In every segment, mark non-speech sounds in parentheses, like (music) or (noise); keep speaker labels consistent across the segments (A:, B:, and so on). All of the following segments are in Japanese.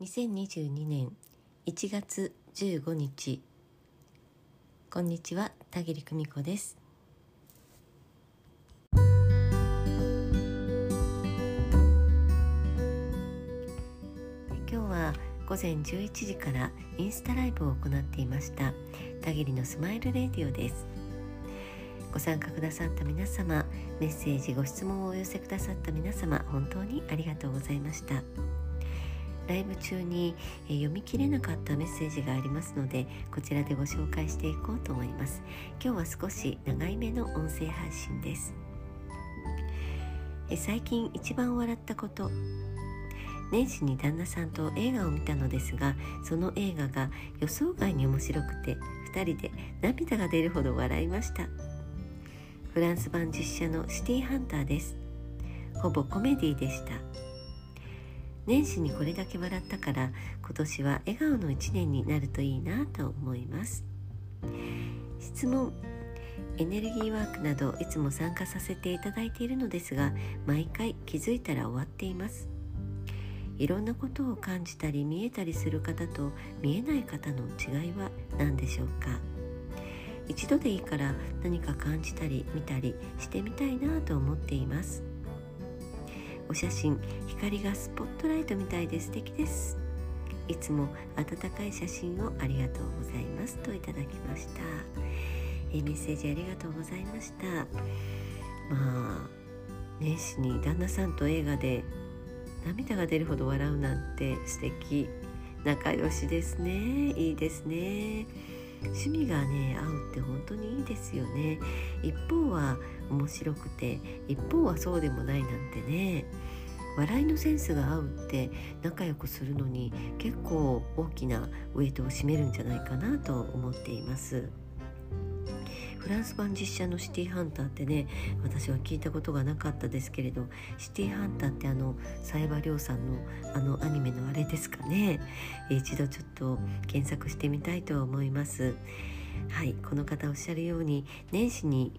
A: 2022年1月15日。こんにちは田切久美子です。今日は午前11時からインスタライブを行っていました田切のスマイルレディオです。ご参加くださった皆様メッセージご質問をお寄せくださった皆様本当にありがとうございました。ライブ中に、え読み切れなかったメッセージがありますのでこちらでご紹介していこうと思います。今日は少し長い目の音声配信です。え最近一番笑ったこと。年始に旦那さんと映画を見たのですがその映画が予想外に面白くて2人で涙が出るほど笑いました。フランス版実写のシティハンターです。ほぼコメディでした。年始にこれだけ笑ったから今年は笑顔の一年になるといいなと思います。質問。エネルギーワークなどいつも参加させていただいているのですが毎回気づいたら終わっています。いろんなことを感じたり見えたりする方と見えない方の違いは何でしょうか？一度でいいから何か感じたり見たりしてみたいなと思っています。お写真光がスポットライトみたいで素敵です。いつも温かい写真をありがとうございます。といただきました。えメッセージありがとうございました。まあ年始に旦那さんと映画で涙が出るほど笑うなんて素敵仲良しですね。いいですね。趣味がね合うって本当にいいですよね。一方は面白くて一方はそうでもないなんてね。笑いのセンスが合うって仲良くするのに結構大きなウエイトを占めるんじゃないかなと思っています。フランス版実写のシティハンターってね私は聞いたことがなかったですけれどシティハンターってあの冴羽亮さんのあのアニメのあれですかね。一度ちょっと検索してみたいと思います。はいこの方おっしゃるように年始に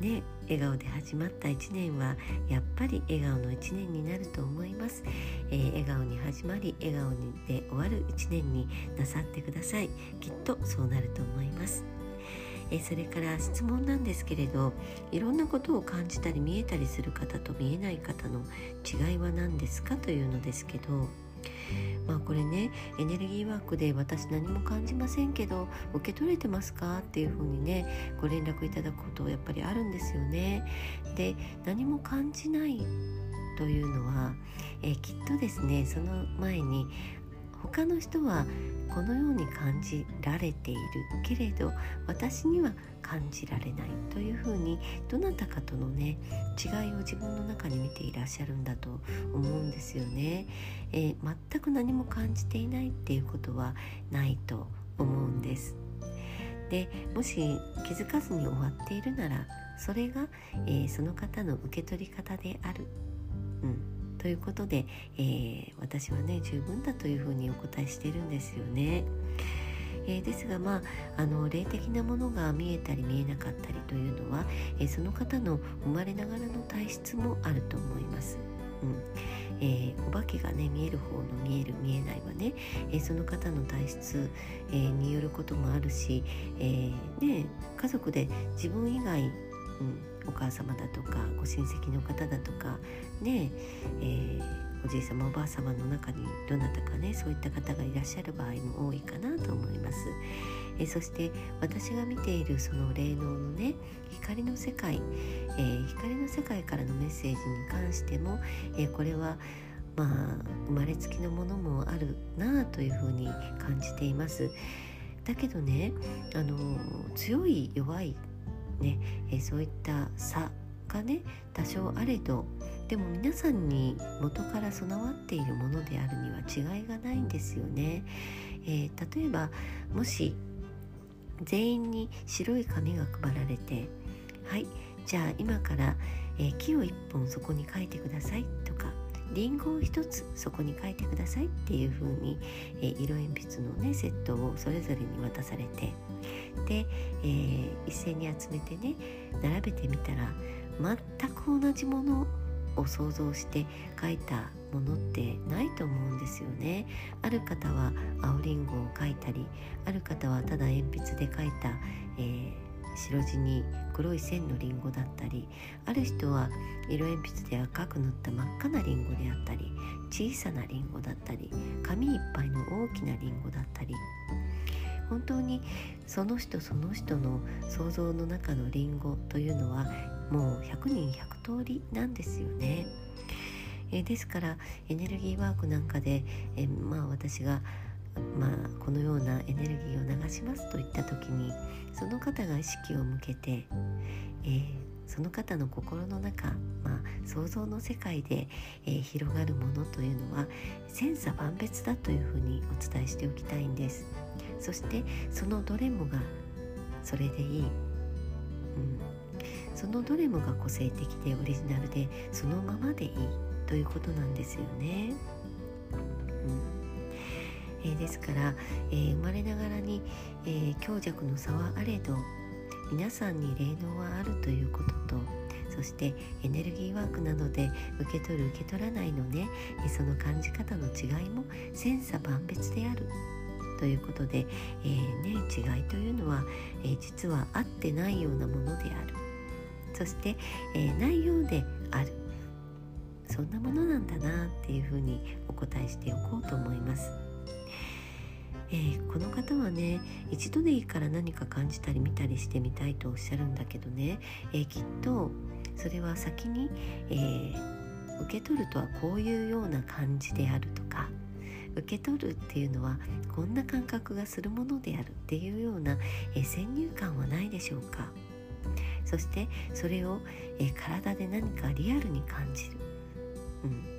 A: ね笑顔で始まった1年はやっぱり笑顔の1年になると思います、えー、笑顔に始まり笑顔で終わる1年になさってください。きっとそうなると思います。えそれから質問なんですけれどいろんなことを感じたり見えたりする方と見えない方の違いは何ですかというのですけどまあこれねエネルギーワークで私何も感じませんけど受け取れてますかっていうふうにねご連絡いただくことやっぱりあるんですよね。で何も感じないというのは、え、きっとですねその前に他の人はこのように感じられているけれど私には感じられないというふうにどなたかとのね違いを自分の中に見ていらっしゃるんだと思うんですよね、えー、全く何も感じていないっていうことはないと思うんです。でもし気づかずに終わっているならそれが、えー、その方の受け取り方である、うん、ということで、えー、私はね十分だというふうにお答えしてるんですよね。えー、ですがまああの霊的なものが見えたり見えなかったりというのは、えー、その方の生まれながらの体質もあると思います。うんえー、お化けがね見える方の見える見えないはね、えー、その方の体質、えー、によることもあるし、えね、家族で自分以外、うん、お母様だとかご親戚の方だとかねえー、おじい様おばあ様の中にどなたかねそういった方がいらっしゃる場合も多いかなと思います。えそして私が見ているその霊能のね光の世界、えー、光の世界からのメッセージに関しても、え、これはまあ生まれつきのものもあるなあというふうに感じています。だけどねあの強い弱いね、えそういった差がね多少あれどでも皆さんに元から備わっているものであるには違いがないんですよね。えー、例えばもし全員に白い紙が配られて「はいじゃあ今から、えー、木を1本そこに書いてください」とか「りんごを1つそこに書いてください」っていう風に、えー、色鉛筆のねセットをそれぞれに渡されてで、えー、一斉に集めてね並べてみたら全く同じものを想像して書いたものってないと思うんですよね。ある方は青りんごを描いたりある方はただ鉛筆で描いた、えー、白地に黒い線のりんごだったりある人は色鉛筆で赤く塗った真っ赤なりんごであったり小さなりんごだったり紙いっぱいの大きなりんごだったり。本当にその人その人の想像の中のりんごというのはもう100人100通りなんですよね。えですからエネルギーワークなんかで、えまあ、私が、まあ、このようなエネルギーを流しますといった時にその方が意識を向けて、えー、その方の心の中、まあ、想像の世界で、えー、広がるものというのは千差万別だというふうにお伝えしておきたいんです。そしてそのどれもがそれでいい、うん、そのどれもが個性的でオリジナルでそのままでいいということなんですよね。うん。えー、ですから、えー、生まれながらに、えー、強弱の差はあれど皆さんに霊能はあるということとそしてエネルギーワークなどで受け取る受け取らないのねその感じ方の違いも千差万別である。ということで、えー、ね、違いというのは、えー、実は合ってないようなものである。そして、えー、ないようである。そんなものなんだなっていうふうにお答えしておこうと思います。えー、この方はね一度でいいから何か感じたり見たりしてみたいとおっしゃるんだけどね、えー、きっとそれは先に、えー、受け取るとはこういうような感じであるとか受け取るっていうのはこんな感覚がするものであるっていうような、え先入観はないでしょうか。そしてそれを、え体で何かリアルに感じる、うん、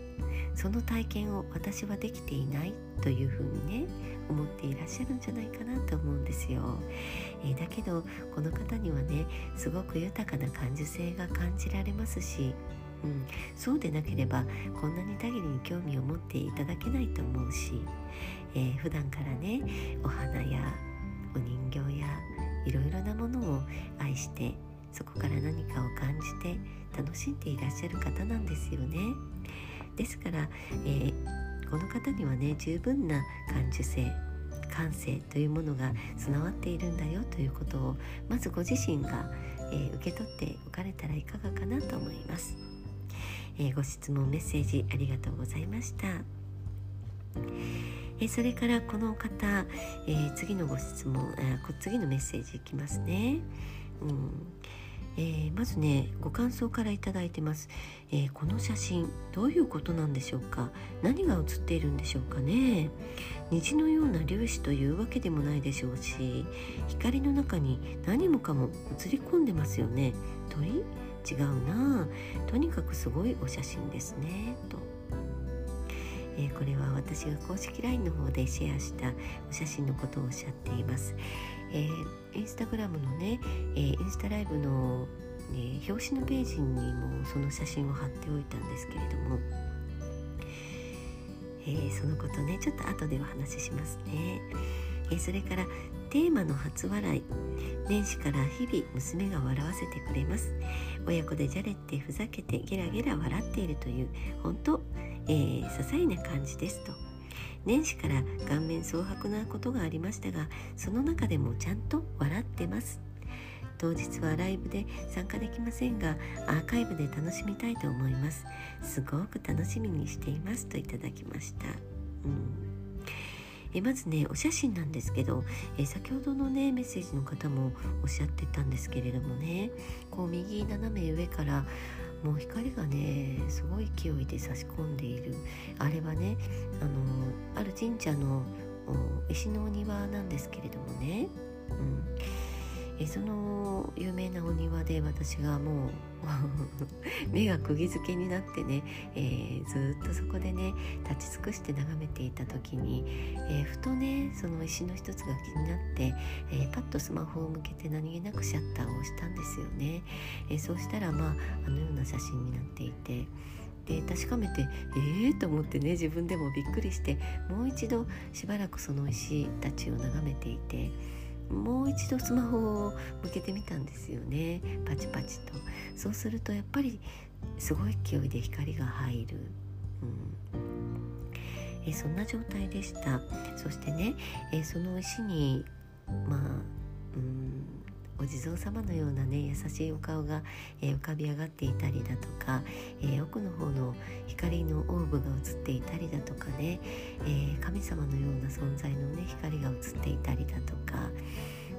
A: その体験を私はできていないというふうにね思っていらっしゃるんじゃないかなと思うんですよ、えー、だけどこの方にはねすごく豊かな感受性が感じられますしうん、そうでなければこんなに多義に興味を持っていただけないと思うし、えー、普段からねお花やお人形やいろいろなものを愛してそこから何かを感じて楽しんでいらっしゃる方なんですよね。ですから、えー、この方にはね十分な感受性感性というものが備わっているんだよということをまずご自身が、えー、受け取っておかれたらいかがかなと思います。え、ご質問メッセージありがとうございました。えそれからこの方、えー、次のご質問あ次のメッセージいきますね。うん。えー、まずねご感想から頂いてます、えー、この写真どういうことなんでしょうか？何が写っているんでしょうかね？虹のような粒子というわけでもないでしょうし光の中に何もかも映り込んでますよね。鳥？違うな。とにかくすごいお写真ですね。と、えー、これは私が公式 LINE の方でシェアしたお写真のことをおっしゃっています、えー、インスタグラムのね、えー、インスタライブの、ね、表紙のページにもその写真を貼っておいたんですけれども。えー、そのことねちょっと後でお話ししますね、えー、それからテーマの初笑い。年始から日々娘が笑わせてくれます。親子でじゃれってふざけてゲラゲラ笑っているという本当、えー、些細な感じですと。年始から顔面蒼白なことがありましたがその中でもちゃんと笑ってます。当日はライブで参加できませんがアーカイブで楽しみたいと思います。すごく楽しみにしていますといただきました、うん。えまずねお写真なんですけど、え先ほどのねメッセージの方もおっしゃってたんですけれどもねこう右斜め上からもう光がねすごい勢いで差し込んでいる。あれはねあのある神社の石のお庭なんですけれどもね、うん、えその有名なお庭で私がもう (laughs) 目が釘付けになってね、えー、ずっとそこでね立ち尽くして眺めていた時に、えー、ふとねその石の一つが気になって、えー、パッとスマホを向けて何気なくシャッターを押したんですよね、えそうしたらまああのような写真になっていてで確かめてえー？と思ってね自分でもびっくりしてもう一度しばらくその石たちを眺めていてもう一度スマホを向けてみたんですよね。パチパチと。そうするとやっぱりすごい勢いで光が入る、うん、えそんな状態でした。そしてね、えその石にまあうんお地蔵様のようなね優しいお顔が、えー、浮かび上がっていたりだとか、えー、奥の方の光のオーブが映っていたりだとかね、え、神様のような存在のね光が映っていたりだとか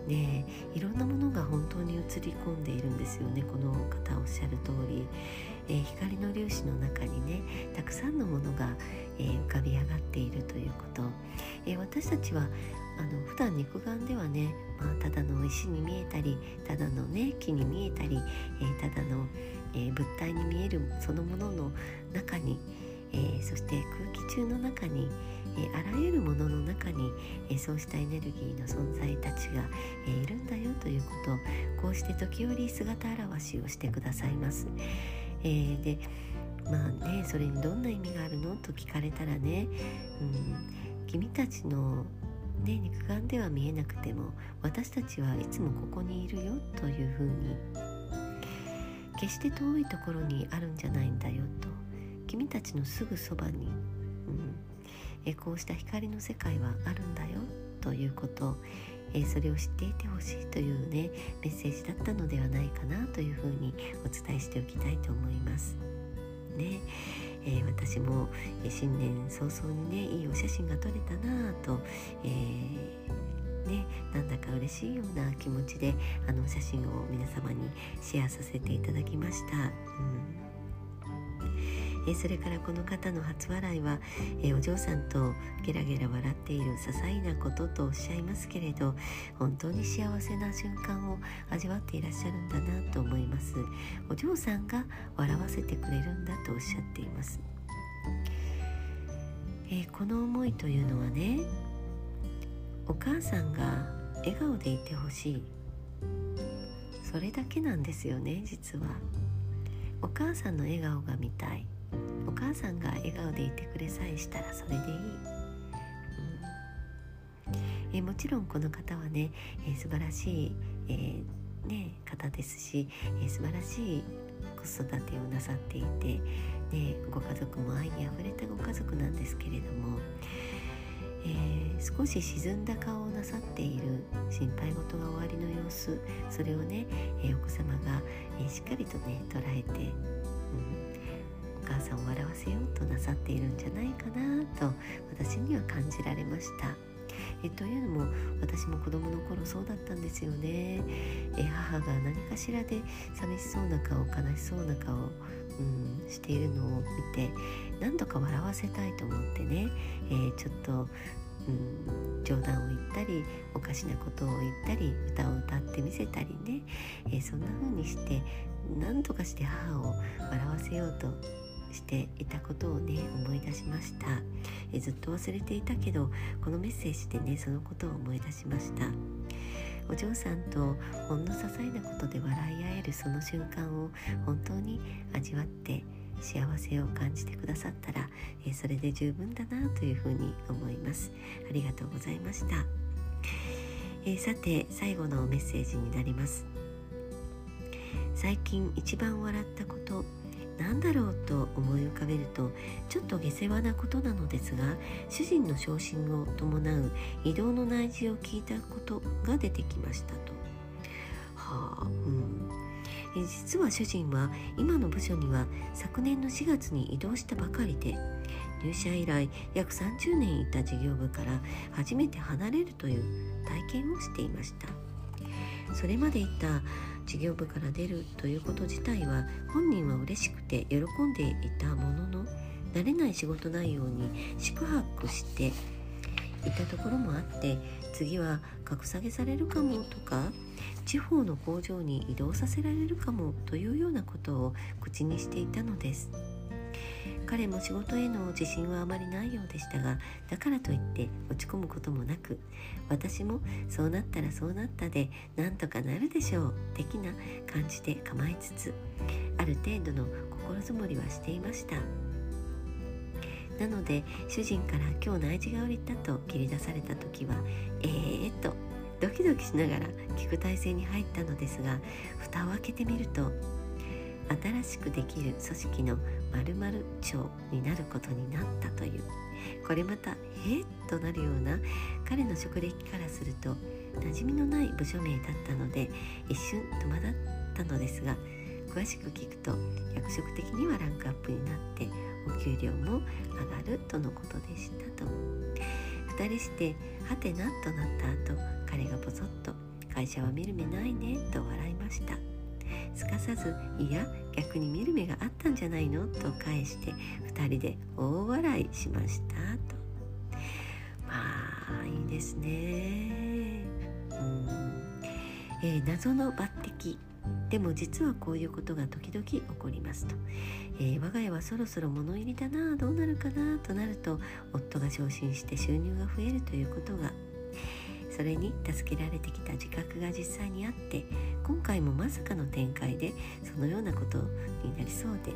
A: ねいろんなものが本当に映り込んでいるんですよねこの方おっしゃる通り、えー、光の粒子の中にねたくさんのものが、えー、浮かび上がっているということ、えー、私たちはあの普段肉眼ではね、まあ、ただの石に見えたりただのね木に見えたり、えー、ただの、えー、物体に見えるそのものの中に、えー、そして空気中の中に、えあらゆるものの中に、えそうしたエネルギーの存在たちが、えいるんだよということをこうして時折姿現しをしてくださいます。えでまあねそれにどんな意味があるの？と聞かれたらね、うん、君たちのね、肉眼では見えなくても私たちはいつもここにいるよというふうに決して遠いところにあるんじゃないんだよと君たちのすぐそばに、うん、えこうした光の世界はあるんだよということえそれを知っていてほしいというねメッセージだったのではないかなというふうにお伝えしておきたいと思います。ねえー、私も、新年早々にねいいお写真が撮れたなと、えー、ね、なんだか嬉しいような気持ちであの写真を皆様にシェアさせていただきました。うんえそれからこの方の初笑いは、えお嬢さんとゲラゲラ笑っている些細なこととおっしゃいますけれど本当に幸せな瞬間を味わっていらっしゃるんだなと思います。お嬢さんが笑わせてくれるんだとおっしゃっています、えこの思いというのはねお母さんが笑顔でいてほしい。それだけなんですよね実は。お母さんの笑顔が見たい。お母さんが笑顔でいてくれさえしたらそれでいい、うん。えもちろんこの方はね、えー、素晴らしい、えー、ね、方ですし、えー、素晴らしい子育てをなさっていて、ね、ご家族も愛にあふれたご家族なんですけれども、えー、少し沈んだ顔をなさっている心配事が終わりの様子それをね、えー、お子様が、えー、しっかりとね捉えて、さんを笑わせようとなさっているんじゃないかなと私には感じられました。えというのも私も子供の頃そうだったんですよね。え母が何かしらで寂しそうな顔悲しそうな顔、うん、しているのを見て何とか笑わせたいと思ってね、えー、ちょっとうん、冗談を言ったりおかしなことを言ったり歌を歌ってみせたりね、えー、そんな風にして何とかして母を笑わせようとしていたことをね思い出しました。えずっと忘れていたけどこのメッセージでねそのことを思い出しました。お嬢さんとほんの些細なことで笑い合えるその瞬間を本当に味わって幸せを感じてくださったら、えそれで十分だなというふうに思います。ありがとうございました、え、さて最後のメッセージになります。最近一番笑ったこと何だろうと思い浮かべるとちょっと下世話なことなのですが主人の昇進を伴う移動の内示を聞いたことが出てきましたと。はあうん実は主人は今の部署には昨年の4月に移動したばかりで入社以来約30年いた事業部から初めて離れるという体験をしていましたそれまでいた事業部から出るということ自体は本人は嬉しくて喜んでいたものの慣れない仕事内容に四苦八苦していたところもあって次は格下げされるかもとか地方の工場に移動させられるかもというようなことを口にしていたのです。彼も仕事への自信はあまりないようでしたがだからといって落ち込むこともなく私もそうなったらそうなったでなんとかなるでしょう的な感じで構えつつある程度の心づもりはしていました。なので主人から今日内示が降りたと切り出された時はえーとドキドキしながら聞く体制に入ったのですが蓋を開けてみると新しくできる組織の〇〇長になることになったという、これまた「えっ?」となるような彼の職歴からすると馴染みのない部署名だったので一瞬戸惑ったのですが詳しく聞くと役職的にはランクアップになってお給料も上がるとのことでしたと2人して「はてな」となった後彼がぼそっと「会社は見る目ないね」と笑いましたすかさず「いや逆に見る目があったんじゃないの?」と返して2人で大笑いしましたと。まあいいですね。うん。えー、謎の抜擢。でも実はこういうことが時々起こりますと、えー、我が家はそろそろ物入りだなどうなるかなとなると夫が昇進して収入が増えるということが。それに助けられてきた自覚が実際にあって今回もまさかの展開でそのようなことになりそうで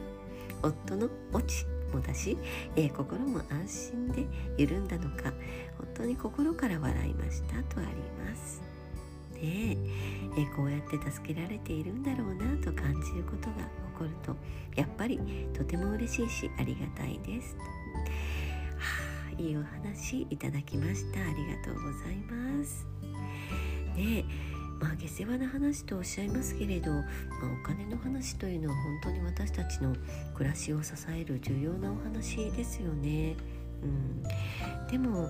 A: 夫の落ちもだし、えー、心も安心で緩んだのか本当に心から笑いましたとあります。で、えー、こうやって助けられているんだろうなと感じることが起こるとやっぱりとても嬉しいしありがたいです。いいお話いただきましたありがとうございます。でまあ下世話な話とおっしゃいますけれど、まあ、お金の話というのは本当に私たちの暮らしを支える重要なお話ですよね。うん、でも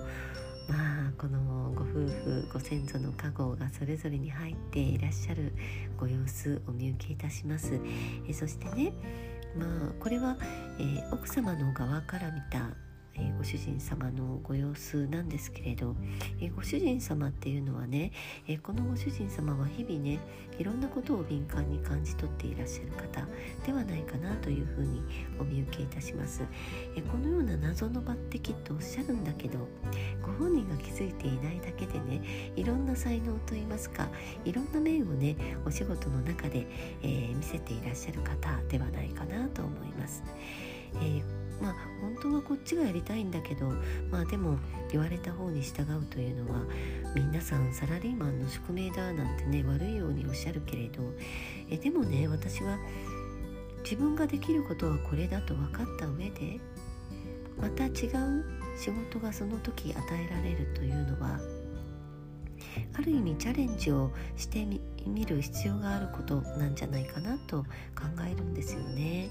A: まあこのご夫婦ご先祖の加護がそれぞれに入っていらっしゃるご様子お見受けいたします。えそしてねまあこれは、えー、奥様の側から見たえ、ご主人様のご様子なんですけれど、え、ご主人様っていうのはね、え、このご主人様は日々ねいろんなことを敏感に感じ取っていらっしゃる方ではないかなというふうにお見受けいたします、えこのような謎の抜擢とおっしゃるんだけどご本人が気づいていないだけでねいろんな才能といいますかいろんな面をねお仕事の中で、え見せていらっしゃる方ではないかなと思います、えーまあ本当はこっちがやりたいんだけどまあでも言われた方に従うというのは皆さんサラリーマンの宿命だなんてね悪いようにおっしゃるけれどえでもね私は自分ができることはこれだと分かった上でまた違う仕事がその時与えられるというのはある意味チャレンジをしてみる必要があることなんじゃないかなと考えるんですよね。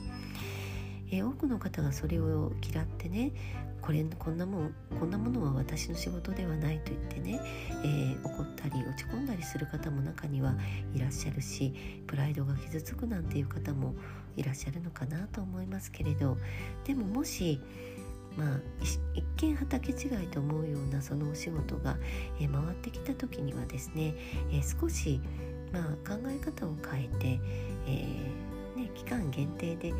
A: え、多くの方がそれを嫌ってねこれこんなもんこんなものは私の仕事ではないと言ってね、えー、怒ったり落ち込んだりする方も中にはいらっしゃるしプライドが傷つくなんていう方もいらっしゃるのかなと思いますけれどでももしまあ、一見畑違いと思うようなそのお仕事が、えー、回ってきた時にはですね、えー、少し、まあ、考え方を変えて、えーね、期間限定で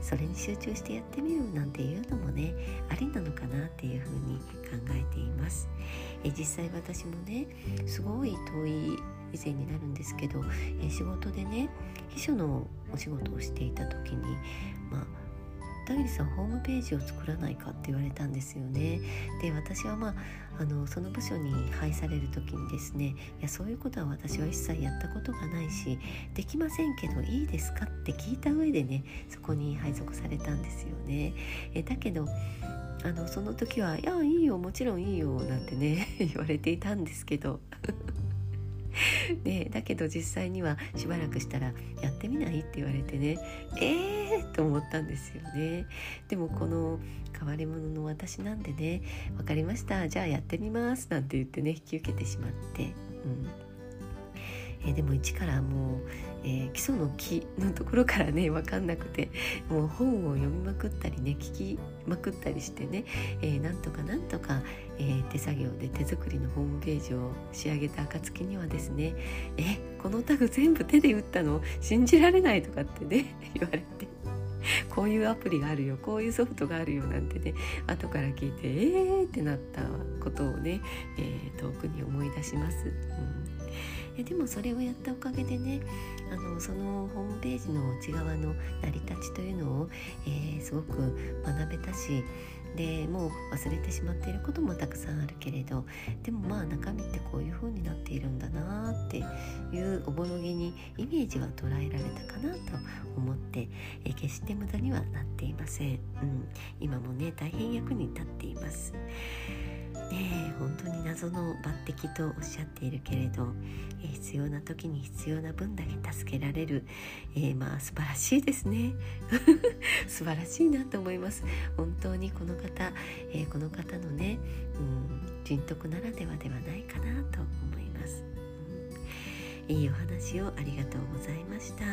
A: それに集中してやってみるなんていうのもねありなのかなっていうふうに考えています。え実際私もねすごい遠い以前になるんですけどえ仕事でね秘書のお仕事をしていた時にまあ片桐さん。ホームページを作らないかって言われたんですよねで私はまああのその部署に配される時にですねいやそういうことは私は一切やったことがないしできませんけどいいですか？って聞いた上でねそこに配属されたんですよね。えだけどあのその時は「いやいいよもちろんいいよ」なんてね (laughs) 言われていたんですけどで (laughs) だけど実際にはしばらくしたら「やってみない?」って言われてねえーと思ったんですよね。でもこの変わり者の私なんでね「分かりました。じゃあやってみます」なんて言ってね引き受けてしまって、うん。えー、でも一からもうえー、基礎の木のところからね (laughs) 分かんなくてもう本を読みまくったりね聞きまくったりしてね、えー、なんとかなんとか、えー、手作業で手作りのホームページを仕上げた暁にはですね「えこのタグ全部手で打ったの？信じられない」とかってね (laughs) 言われて。こういうアプリがあるよこういうソフトがあるよなんてね後から聞いてえーってなったことをね、えー、遠くに思い出します。うんえでもそれをやったおかげでねあのそのホームページの内側の成り立ちというのを、えー、すごく学べたし、でもう忘れてしまっていることもたくさんあるけれどでもまあ中身ってこういう風になっているんだなっていうおぼろげにイメージは捉えられたかなと思ってえ決して無駄にはなっていません、うん、今もね大変役に立っています。ね本謎の抜擢とおっしゃっているけれど、えー、必要な時に必要な分だけ助けられる、えー、まあ素晴らしいですね。(laughs) 素晴らしいなと思います。本当にこの方、えー、この方のね、うん、人徳ならではではないかなと思います、うん、いいお話をありがとうございました、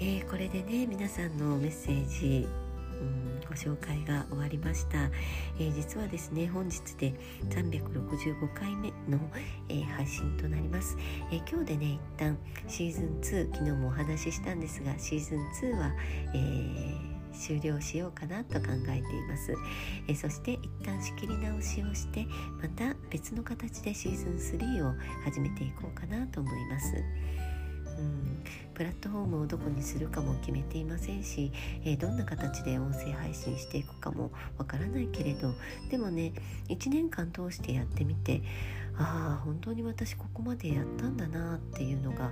A: えこれでね皆さんのメッセージご紹介が終わりました、えー、実はですね本日で365回目の、えー、配信となります、えー、今日でね一旦シーズン2昨日もお話ししたんですがシーズン2は、え終了しようかなと考えています、えそして一旦仕切り直しをしてまた別の形でシーズン3を始めていこうかなと思います、プラットフォームをどこにするかも決めていませんし、えー、どんな形で音声配信していくかもわからないけれどでもね1年間通してやってみてああ本当に私ここまでやったんだなっていうのが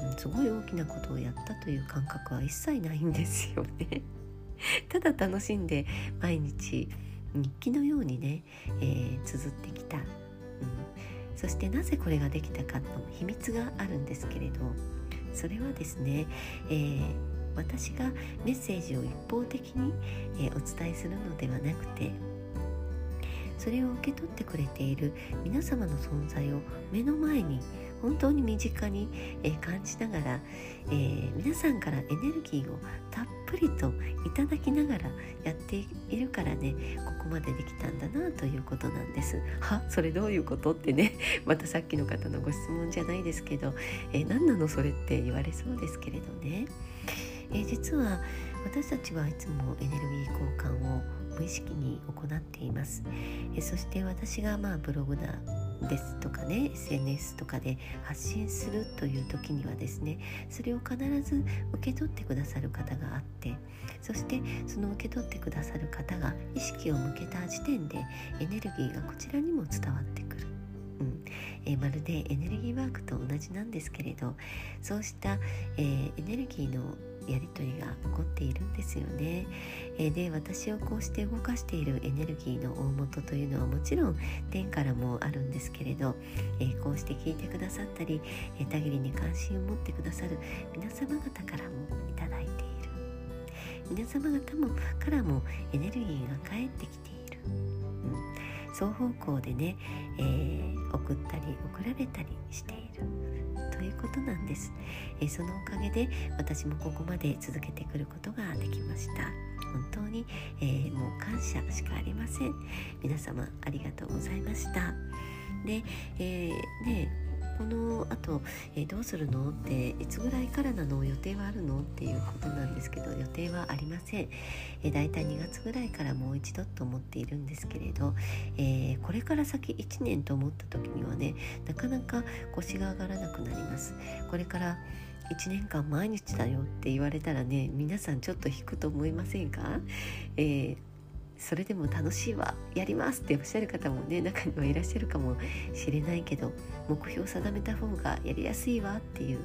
A: うんすごい大きなことをやったという感覚は一切ないんですよね。(laughs) ただ楽しんで毎日日記のようにね、えー、綴ってきたうんそしてなぜこれができたかの秘密があるんですけれどそれはですね、えー、私がメッセージを一方的に、え、お伝えするのではなくてそれを受け取ってくれている皆様の存在を目の前に本当に身近に、え、感じながら、えー、皆さんからエネルギーをたっぷりといただきながらやっているからねここまでできたんだなということなんです。(laughs) はそれどういうことってね (laughs) またさっきの方のご質問じゃないですけど、えー、何なのそれって言われそうですけれどね、えー、実は私たちはいつもエネルギー交換を無意識に行っています。え、そして私がまあブログだですとかね SNS とかで発信するという時にはですねそれを必ず受け取ってくださる方があってそしてその受け取ってくださる方が意識を向けた時点でエネルギーがこちらにも伝わってくる。うんえー、まるでエネルギーワークと同じなんですけれどそうした、えー、エネルギーのやり取りが起こっているんですよね。えー、で私をこうして動かしているエネルギーの大元というのはもちろん天からもあるんですけれど、えー、こうして聞いてくださったり、えー、たぎりに関心を持ってくださる皆様方からもいただいている皆様方もからもエネルギーが返ってきている、うん、双方向でね、え送ったり送られたりしている。ということなんです、えそのおかげで私もここまで続けてくることができました。本当に、えー、もう感謝しかありません。皆様ありがとうございました。で、えー、ねこのあと、えー、どうするの？っていつぐらいからなの？予定はあるの？っていうことなんですけど予定はありません、えー、だいたい2月ぐらいからもう一度と思っているんですけれど、えー、これから先1年と思った時にはねなかなか腰が上がらなくなります。これから1年間毎日だよって言われたらね皆さんちょっと引くと思いませんか、えーそれでも楽しいわやりますっておっしゃる方もね中にはいらっしゃるかもしれないけど目標を定めた方がやりやすいわっていう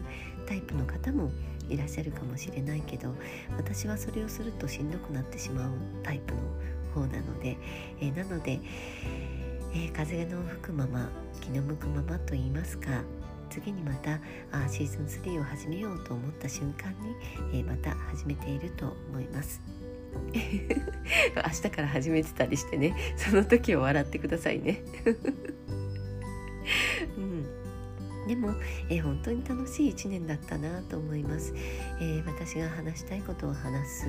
A: タイプの方もいらっしゃるかもしれないけど私はそれをするとしんどくなってしまうタイプの方なので、えー、なので、えー、風の吹くまま気の向くままと言いますか次にまたあシーズン3を始めようと思った瞬間に、えー、また始めていると思います。(laughs) 明日から始めてたりしてね。その時を笑ってくださいね。(laughs) うん。でも、え、本当に楽しい1年だったなと思います、えー、私が話したいことを話す。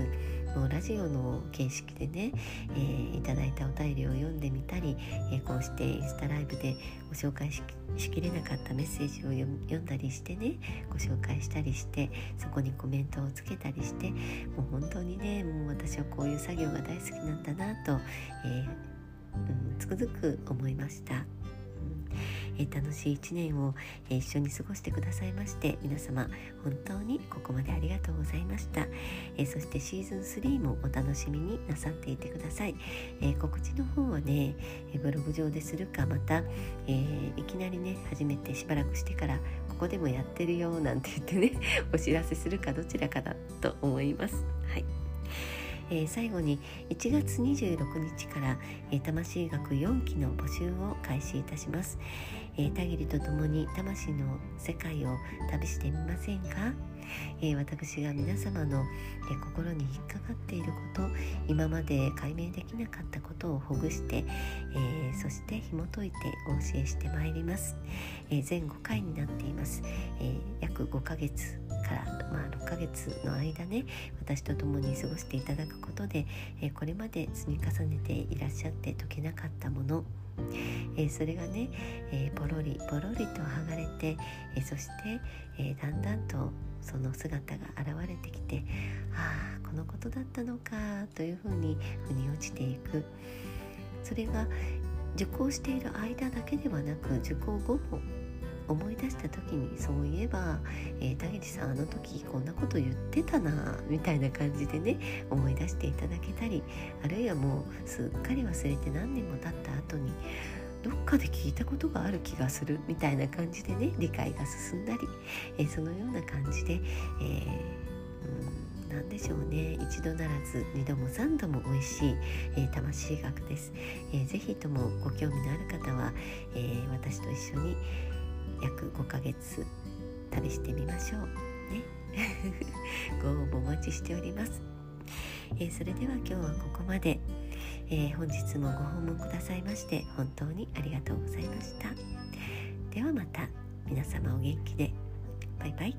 A: のラジオの形式でね、えー、いただいたお便りを読んでみたり、えー、こうしてインスタライブでご紹介しきれなかったメッセージを読んだりしてねご紹介したりしてそこにコメントをつけたりしてもう本当にねもう私はこういう作業が大好きなんだなと、えーうん、つくづく思いました。えー、楽しい1年を、えー、一緒に過ごしてくださいまして皆様本当にここまでありがとうございました、えそしてシーズン3もお楽しみになさっていてください、え告知の方はねブログ上でするかまた、えいきなりね初めてしばらくしてからここでもやってるよなんて言ってねお知らせするかどちらかだと思います。はい。えー、最後に1月26日から、えー、魂学4期の募集を開始いたします、えー、田切と共に魂の世界を旅してみませんか？え、私が皆様の、え、心に引っかかっていること今まで解明できなかったことをほぐして、え、そして紐解いてお教えしてまいります、え全5回になっています、え約5ヶ月から、まあ、6ヶ月の間ね私と共に過ごしていただくことで、えこれまで積み重ねていらっしゃって解けなかったものえー、それがね、えー、ポロリポロリと剥がれて、えー、そして、えだんだんとその姿が現れてきてああこのことだったのかというふうに腑に落ちていく。それが受講している間だけではなく受講後も思い出した時にそういえば、えー、田口さんあの時こんなこと言ってたなみたいな感じでね思い出していただけたりあるいはもうすっかり忘れて何年も経った後にどっかで聞いたことがある気がするみたいな感じでね理解が進んだり、えー、そのような感じで、えー、うん何でしょうね一度ならず二度も三度も美味しい、えー、魂学です、えー、ぜひともご興味のある方は、え、私と一緒に約5ヶ月旅してみましょう。ね。(laughs) ご応募お待ちしております、えー、それでは今日はここまで、えー、本日もご訪問くださいまして本当にありがとうございました。ではまた皆様お元気で。バイバイ。